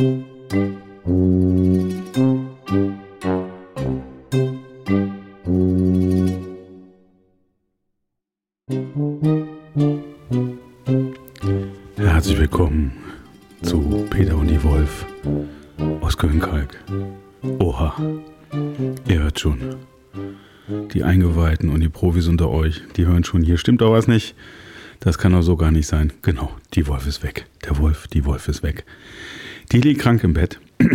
Herzlich willkommen zu Peter und die Wolf aus Köln-Kalk. Oha, ihr hört schon. Die Eingeweihten und die Profis unter euch, die hören schon, hier stimmt doch was nicht. Das kann doch so gar nicht sein. Genau, die Wolf ist weg. Der Wolf, die Wolf ist weg. Die liegt krank im Bett.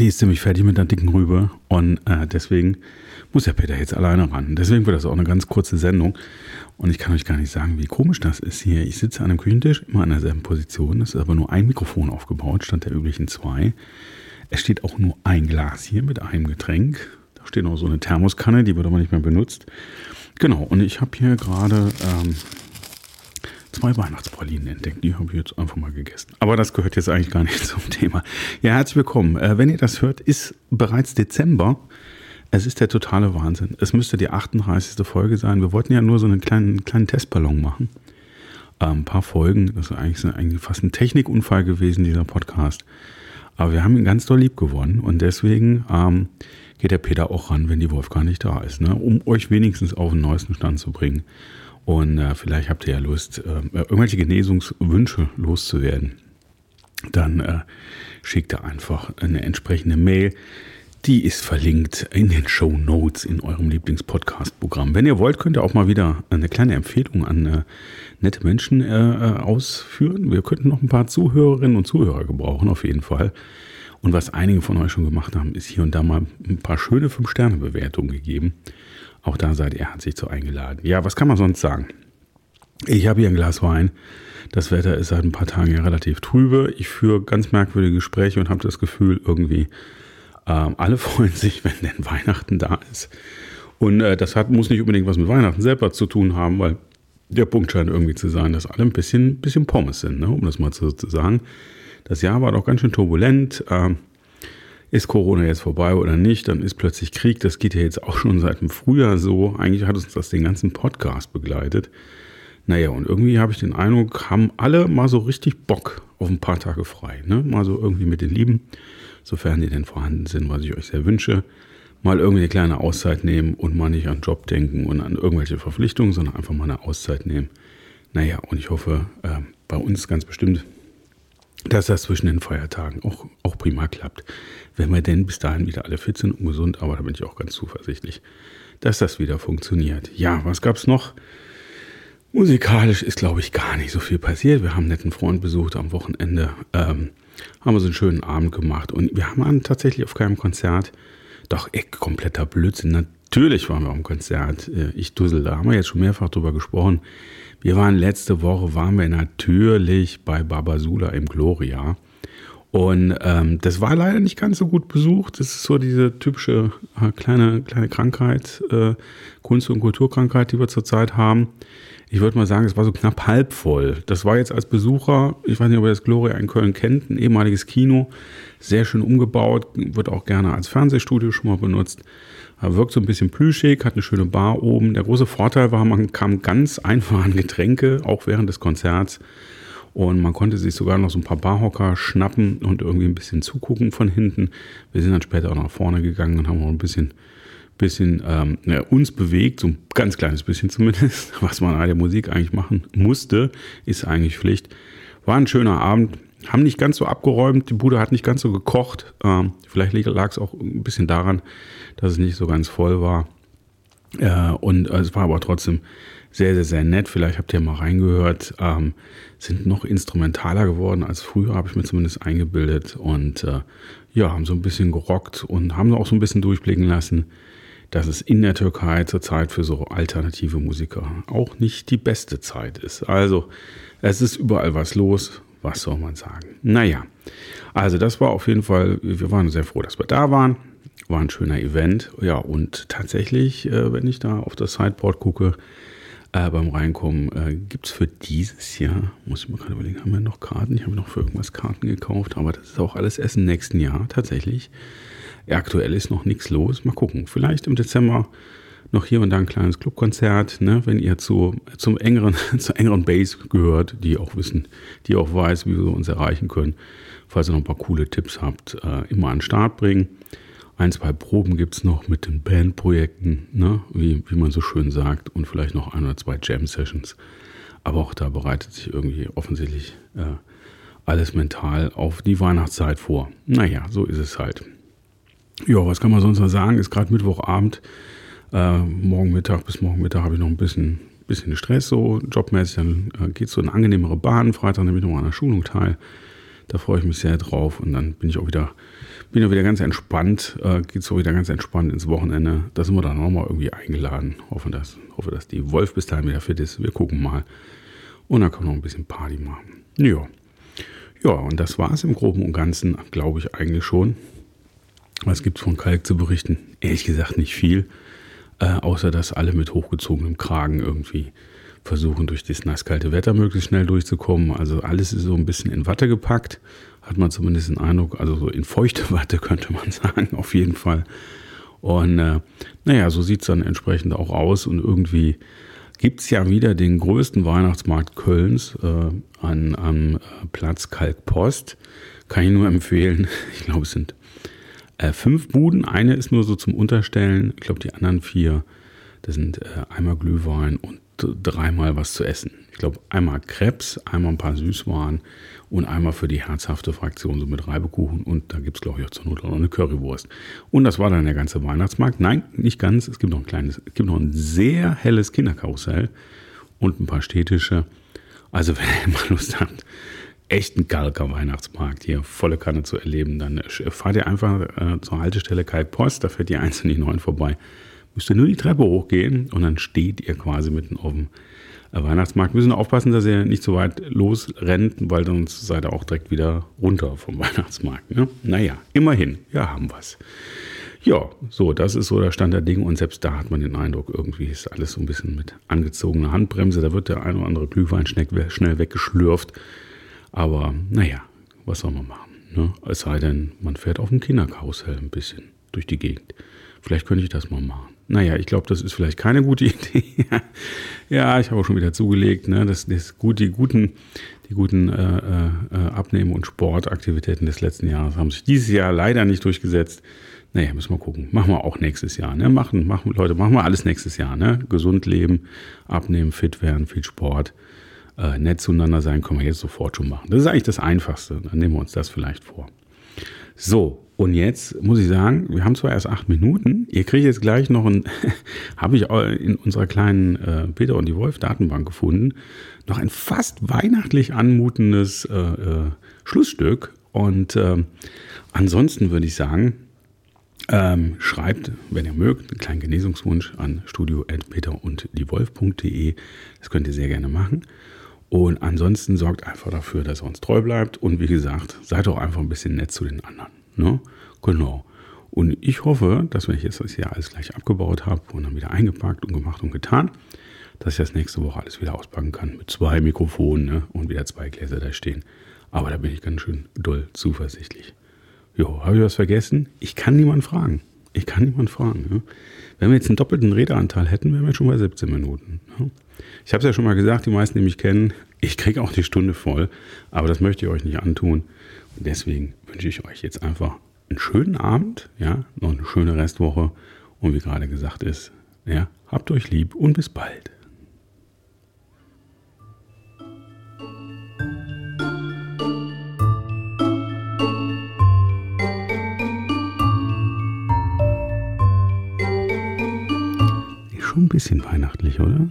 Die ist ziemlich fertig mit der dicken Rübe und äh, deswegen muss der Peter jetzt alleine ran. Deswegen wird das auch eine ganz kurze Sendung und ich kann euch gar nicht sagen, wie komisch das ist hier. Ich sitze an einem Küchentisch, immer an derselben Position. Es ist aber nur ein Mikrofon aufgebaut, statt der üblichen zwei. Es steht auch nur ein Glas hier mit einem Getränk. Da steht noch so eine Thermoskanne, die wird aber nicht mehr benutzt. Genau, und ich habe hier gerade ähm, zwei Weihnachtspralinen entdeckt. Die habe ich jetzt einfach mal gegessen. Aber das gehört jetzt eigentlich gar nicht zum Thema. Ja, herzlich willkommen. Äh, wenn ihr das hört, ist bereits Dezember. Es ist der totale Wahnsinn. Es müsste die 38. Folge sein. Wir wollten ja nur so einen kleinen, kleinen Testballon machen. Äh, ein paar Folgen. Das ist eigentlich, eigentlich fast ein Technikunfall gewesen, dieser Podcast. Aber wir haben ihn ganz doll lieb gewonnen. Und deswegen ähm, geht der Peter auch ran, wenn die Wolf gar nicht da ist. Ne? Um euch wenigstens auf den neuesten Stand zu bringen. Und äh, vielleicht habt ihr ja Lust, äh, irgendwelche Genesungswünsche loszuwerden. Dann äh, schickt ihr einfach eine entsprechende Mail. Die ist verlinkt in den Show Notes in eurem Lieblingspodcast-Programm. Wenn ihr wollt, könnt ihr auch mal wieder eine kleine Empfehlung an äh, nette Menschen äh, äh, ausführen. Wir könnten noch ein paar Zuhörerinnen und Zuhörer gebrauchen, auf jeden Fall. Und was einige von euch schon gemacht haben, ist hier und da mal ein paar schöne 5-Sterne-Bewertungen gegeben. Auch da seid ihr herzlich zu eingeladen. Ja, was kann man sonst sagen? Ich habe hier ein Glas Wein. Das Wetter ist seit ein paar Tagen ja relativ trübe. Ich führe ganz merkwürdige Gespräche und habe das Gefühl, irgendwie ähm, alle freuen sich, wenn denn Weihnachten da ist. Und äh, das hat, muss nicht unbedingt was mit Weihnachten selber zu tun haben, weil der Punkt scheint irgendwie zu sein, dass alle ein bisschen, bisschen Pommes sind, ne? um das mal so zu sagen. Das Jahr war doch ganz schön turbulent. Ähm, ist Corona jetzt vorbei oder nicht, dann ist plötzlich Krieg. Das geht ja jetzt auch schon seit dem Frühjahr so. Eigentlich hat uns das den ganzen Podcast begleitet. Naja, und irgendwie habe ich den Eindruck, haben alle mal so richtig Bock auf ein paar Tage frei. Ne? Mal so irgendwie mit den Lieben, sofern die denn vorhanden sind, was ich euch sehr wünsche. Mal irgendwie eine kleine Auszeit nehmen und mal nicht an Job denken und an irgendwelche Verpflichtungen, sondern einfach mal eine Auszeit nehmen. Naja, und ich hoffe, äh, bei uns ganz bestimmt dass das zwischen den Feiertagen auch, auch prima klappt. Wenn wir denn bis dahin wieder alle fit sind und gesund, aber da bin ich auch ganz zuversichtlich, dass das wieder funktioniert. Ja, was gab es noch? Musikalisch ist, glaube ich, gar nicht so viel passiert. Wir haben einen netten Freund besucht am Wochenende, ähm, haben uns einen schönen Abend gemacht und wir waren tatsächlich auf keinem Konzert. Doch, ey, kompletter Blödsinn. Natürlich waren wir am Konzert. Äh, ich dussel, da haben wir jetzt schon mehrfach drüber gesprochen. Wir waren letzte Woche, waren wir natürlich bei Babasula im Gloria. Und ähm, das war leider nicht ganz so gut besucht. Das ist so diese typische äh, kleine, kleine Krankheit, äh, Kunst- und Kulturkrankheit, die wir zurzeit haben. Ich würde mal sagen, es war so knapp halb voll. Das war jetzt als Besucher, ich weiß nicht, ob ihr das Gloria in Köln kennt, ein ehemaliges Kino, sehr schön umgebaut, wird auch gerne als Fernsehstudio schon mal benutzt. Wirkt so ein bisschen plüschig, hat eine schöne Bar oben. Der große Vorteil war, man kam ganz einfach an Getränke, auch während des Konzerts. Und man konnte sich sogar noch so ein paar Barhocker schnappen und irgendwie ein bisschen zugucken von hinten. Wir sind dann später auch nach vorne gegangen und haben auch ein bisschen, bisschen ähm, ja, uns bewegt, so ein ganz kleines bisschen zumindest. Was man bei der Musik eigentlich machen musste, ist eigentlich Pflicht. War ein schöner Abend haben nicht ganz so abgeräumt, die Bude hat nicht ganz so gekocht. Ähm, vielleicht lag es auch ein bisschen daran, dass es nicht so ganz voll war. Äh, und äh, es war aber trotzdem sehr, sehr, sehr nett. Vielleicht habt ihr mal reingehört. Ähm, sind noch instrumentaler geworden als früher, habe ich mir zumindest eingebildet. Und äh, ja, haben so ein bisschen gerockt und haben auch so ein bisschen durchblicken lassen, dass es in der Türkei zurzeit für so alternative Musiker auch nicht die beste Zeit ist. Also es ist überall was los was soll man sagen? Naja, also das war auf jeden Fall, wir waren sehr froh, dass wir da waren. War ein schöner Event. Ja, und tatsächlich, äh, wenn ich da auf das Sideboard gucke, äh, beim Reinkommen, äh, gibt es für dieses Jahr, muss ich mir gerade überlegen, haben wir noch Karten? Ich habe noch für irgendwas Karten gekauft, aber das ist auch alles erst im nächsten Jahr tatsächlich. Aktuell ist noch nichts los. Mal gucken. Vielleicht im Dezember noch hier und da ein kleines Clubkonzert, ne, wenn ihr zu, zum engeren, zur engeren Base gehört, die auch wissen, die auch weiß, wie wir uns erreichen können. falls ihr noch ein paar coole Tipps habt, äh, immer an den Start bringen. Ein, zwei Proben gibt es noch mit den Bandprojekten, ne? wie, wie man so schön sagt, und vielleicht noch ein oder zwei Jam-Sessions. Aber auch da bereitet sich irgendwie offensichtlich äh, alles mental auf die Weihnachtszeit vor. Naja, so ist es halt. Ja, was kann man sonst noch sagen? Ist gerade Mittwochabend. Äh, morgen Mittag bis morgen Mittag habe ich noch ein bisschen, bisschen Stress, so jobmäßig. Dann äh, geht es so in angenehmere Bahn. Freitag nehme ich noch an einer Schulung teil. Da freue ich mich sehr drauf. Und dann bin ich auch wieder, bin auch wieder ganz entspannt. Äh, geht so wieder ganz entspannt ins Wochenende. Da sind wir dann nochmal irgendwie eingeladen. Hoffe dass, hoffe, dass die Wolf bis dahin wieder fit ist. Wir gucken mal. Und dann kann man noch ein bisschen Party machen. Ja. Ja, und das war es im Groben und Ganzen, glaube ich, eigentlich schon. Was gibt es von Kalk zu berichten? Ehrlich gesagt nicht viel. Äh, außer dass alle mit hochgezogenem Kragen irgendwie versuchen, durch das nasskalte Wetter möglichst schnell durchzukommen. Also alles ist so ein bisschen in Watte gepackt, hat man zumindest den Eindruck, also so in feuchte Watte könnte man sagen, auf jeden Fall. Und äh, naja, so sieht es dann entsprechend auch aus und irgendwie gibt es ja wieder den größten Weihnachtsmarkt Kölns äh, an, am Platz Kalkpost. Kann ich nur empfehlen. Ich glaube, es sind äh, fünf Buden. Eine ist nur so zum Unterstellen. Ich glaube, die anderen vier, das sind äh, einmal Glühwein und dreimal was zu essen. Ich glaube, einmal Krebs, einmal ein paar Süßwaren und einmal für die herzhafte Fraktion so mit Reibekuchen und da gibt es, glaube ich, auch zur Not auch noch eine Currywurst. Und das war dann der ganze Weihnachtsmarkt. Nein, nicht ganz. Es gibt noch ein kleines, es gibt noch ein sehr helles Kinderkarussell und ein paar städtische. Also, wenn ihr mal Lust habt, echten Galker Weihnachtsmarkt hier volle Kanne zu erleben, dann fahrt ihr einfach äh, zur Haltestelle Kalkpost, da fährt die 109 vorbei. Müsst ihr nur die Treppe hochgehen und dann steht ihr quasi mitten auf dem äh, Weihnachtsmarkt. Müssen aufpassen, dass ihr nicht so weit losrennt, weil sonst seid ihr auch direkt wieder runter vom Weihnachtsmarkt. Ne? Naja, immerhin, ja, haben wir's. Ja, so, das ist so der Stand der Dinge und selbst da hat man den Eindruck, irgendwie ist alles so ein bisschen mit angezogener Handbremse. Da wird der ein oder andere Glühwein schnell weggeschlürft aber naja, was soll man machen? Ne? Es sei denn, man fährt auf dem Kinderkarussell ein bisschen durch die Gegend. Vielleicht könnte ich das mal machen. Naja, ich glaube, das ist vielleicht keine gute Idee. ja, ich habe auch schon wieder zugelegt. Ne? Das, das gut, die guten, die guten äh, äh, Abnehmen- und Sportaktivitäten des letzten Jahres haben sich dieses Jahr leider nicht durchgesetzt. Naja, müssen wir gucken. Machen wir auch nächstes Jahr. Ne? Machen, machen, Leute, machen wir alles nächstes Jahr. Ne? Gesund leben, abnehmen, fit werden, viel Sport äh, nett zueinander sein, können wir jetzt sofort schon machen. Das ist eigentlich das Einfachste. Dann nehmen wir uns das vielleicht vor. So, und jetzt muss ich sagen, wir haben zwar erst acht Minuten. Ihr kriegt jetzt gleich noch ein, habe ich in unserer kleinen äh, Peter und die Wolf Datenbank gefunden, noch ein fast weihnachtlich anmutendes äh, äh, Schlussstück. Und ähm, ansonsten würde ich sagen, ähm, schreibt, wenn ihr mögt, einen kleinen Genesungswunsch an studio.peter und die Wolf.de. Das könnt ihr sehr gerne machen. Und ansonsten sorgt einfach dafür, dass er uns treu bleibt. Und wie gesagt, seid auch einfach ein bisschen nett zu den anderen. Ne? Genau. Und ich hoffe, dass wenn ich jetzt das hier alles gleich abgebaut habe und dann wieder eingepackt und gemacht und getan, dass ich das nächste Woche alles wieder auspacken kann mit zwei Mikrofonen ne? und wieder zwei Gläser da stehen. Aber da bin ich ganz schön doll zuversichtlich. Jo, habe ich was vergessen? Ich kann niemanden fragen. Ich kann niemanden fragen. Ne? Wenn wir jetzt einen doppelten Redeanteil hätten, wären wir schon bei 17 Minuten. Ne? Ich habe es ja schon mal gesagt, die meisten, die mich kennen, ich kriege auch die Stunde voll, aber das möchte ich euch nicht antun. Deswegen wünsche ich euch jetzt einfach einen schönen Abend, ja, noch eine schöne Restwoche und wie gerade gesagt ist, ja, habt euch lieb und bis bald. Schon ein bisschen weihnachtlich, oder?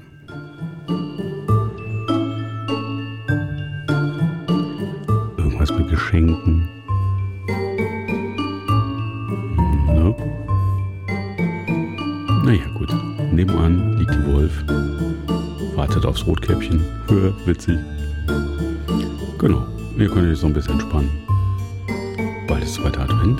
Geschenken. No. Naja, gut. Nebenan liegt die Wolf, wartet aufs Rotkäppchen. Hör, witzig. Genau, ihr könnt euch so ein bisschen entspannen. Bald ist zweiter Advent.